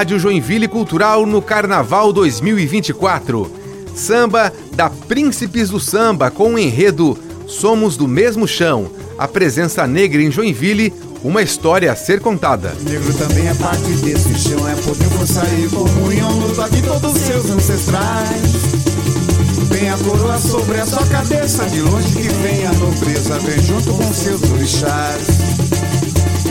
Rádio Joinville Cultural no Carnaval 2024. Samba da Príncipes do Samba com o enredo Somos do Mesmo Chão. A presença negra em Joinville, uma história a ser contada. Negro também é parte desse chão, é poder força e comunhão, luta de todos seus ancestrais. Vem a coroa sobre a sua cabeça, de longe que vem a nobreza, vem junto com seus orixás.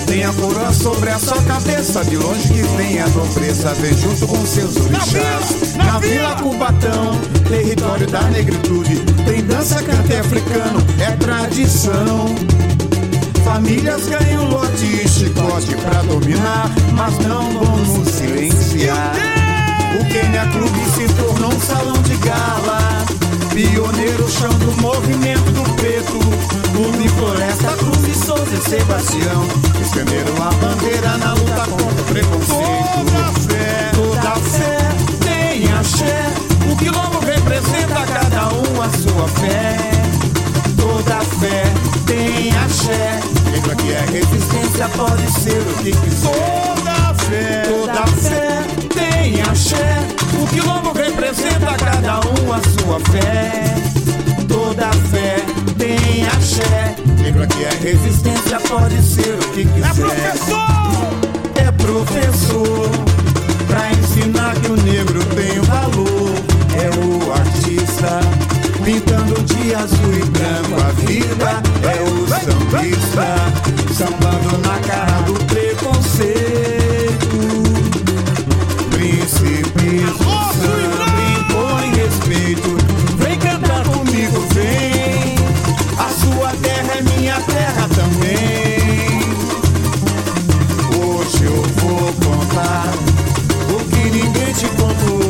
Tem a coroa sobre a sua cabeça, de longe que vem a nobreza, vem junto com seus orixás. Na, na Vila Cubatão, território da negritude, tem dança, cante africano, é tradição. Famílias ganham lote e chicote pra dominar, mas não vamos silenciar. O Kenya Clube se e Souza e Sebastião, estenderam a bandeira na luta contra o preconceito. Toda fé, toda fé tem axé, o quilombo representa cada um a sua fé. Toda fé tem axé, lembra que é resistência, pode ser o que quiser. Toda fé, toda fé tem axé, o quilombo representa cada um a sua fé. Toda fé axé, lembra que é resistência, pode ser o que quiser. É professor! É professor, pra ensinar que o negro tem valor. É o artista, pintando de azul e branco a vida. É o sambista, terra é minha terra também. Hoje eu vou contar o que ninguém te contou.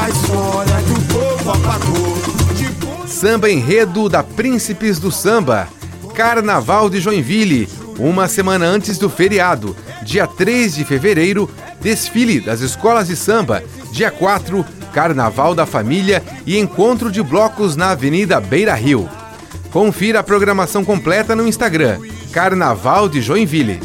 A história que o povo apagou. Depois... Samba enredo da Príncipes do Samba. Carnaval de Joinville, uma semana antes do feriado, dia 3 de fevereiro, desfile das escolas de samba, dia 4, Carnaval da Família e encontro de blocos na Avenida Beira Rio. Confira a programação completa no Instagram, Carnaval de Joinville.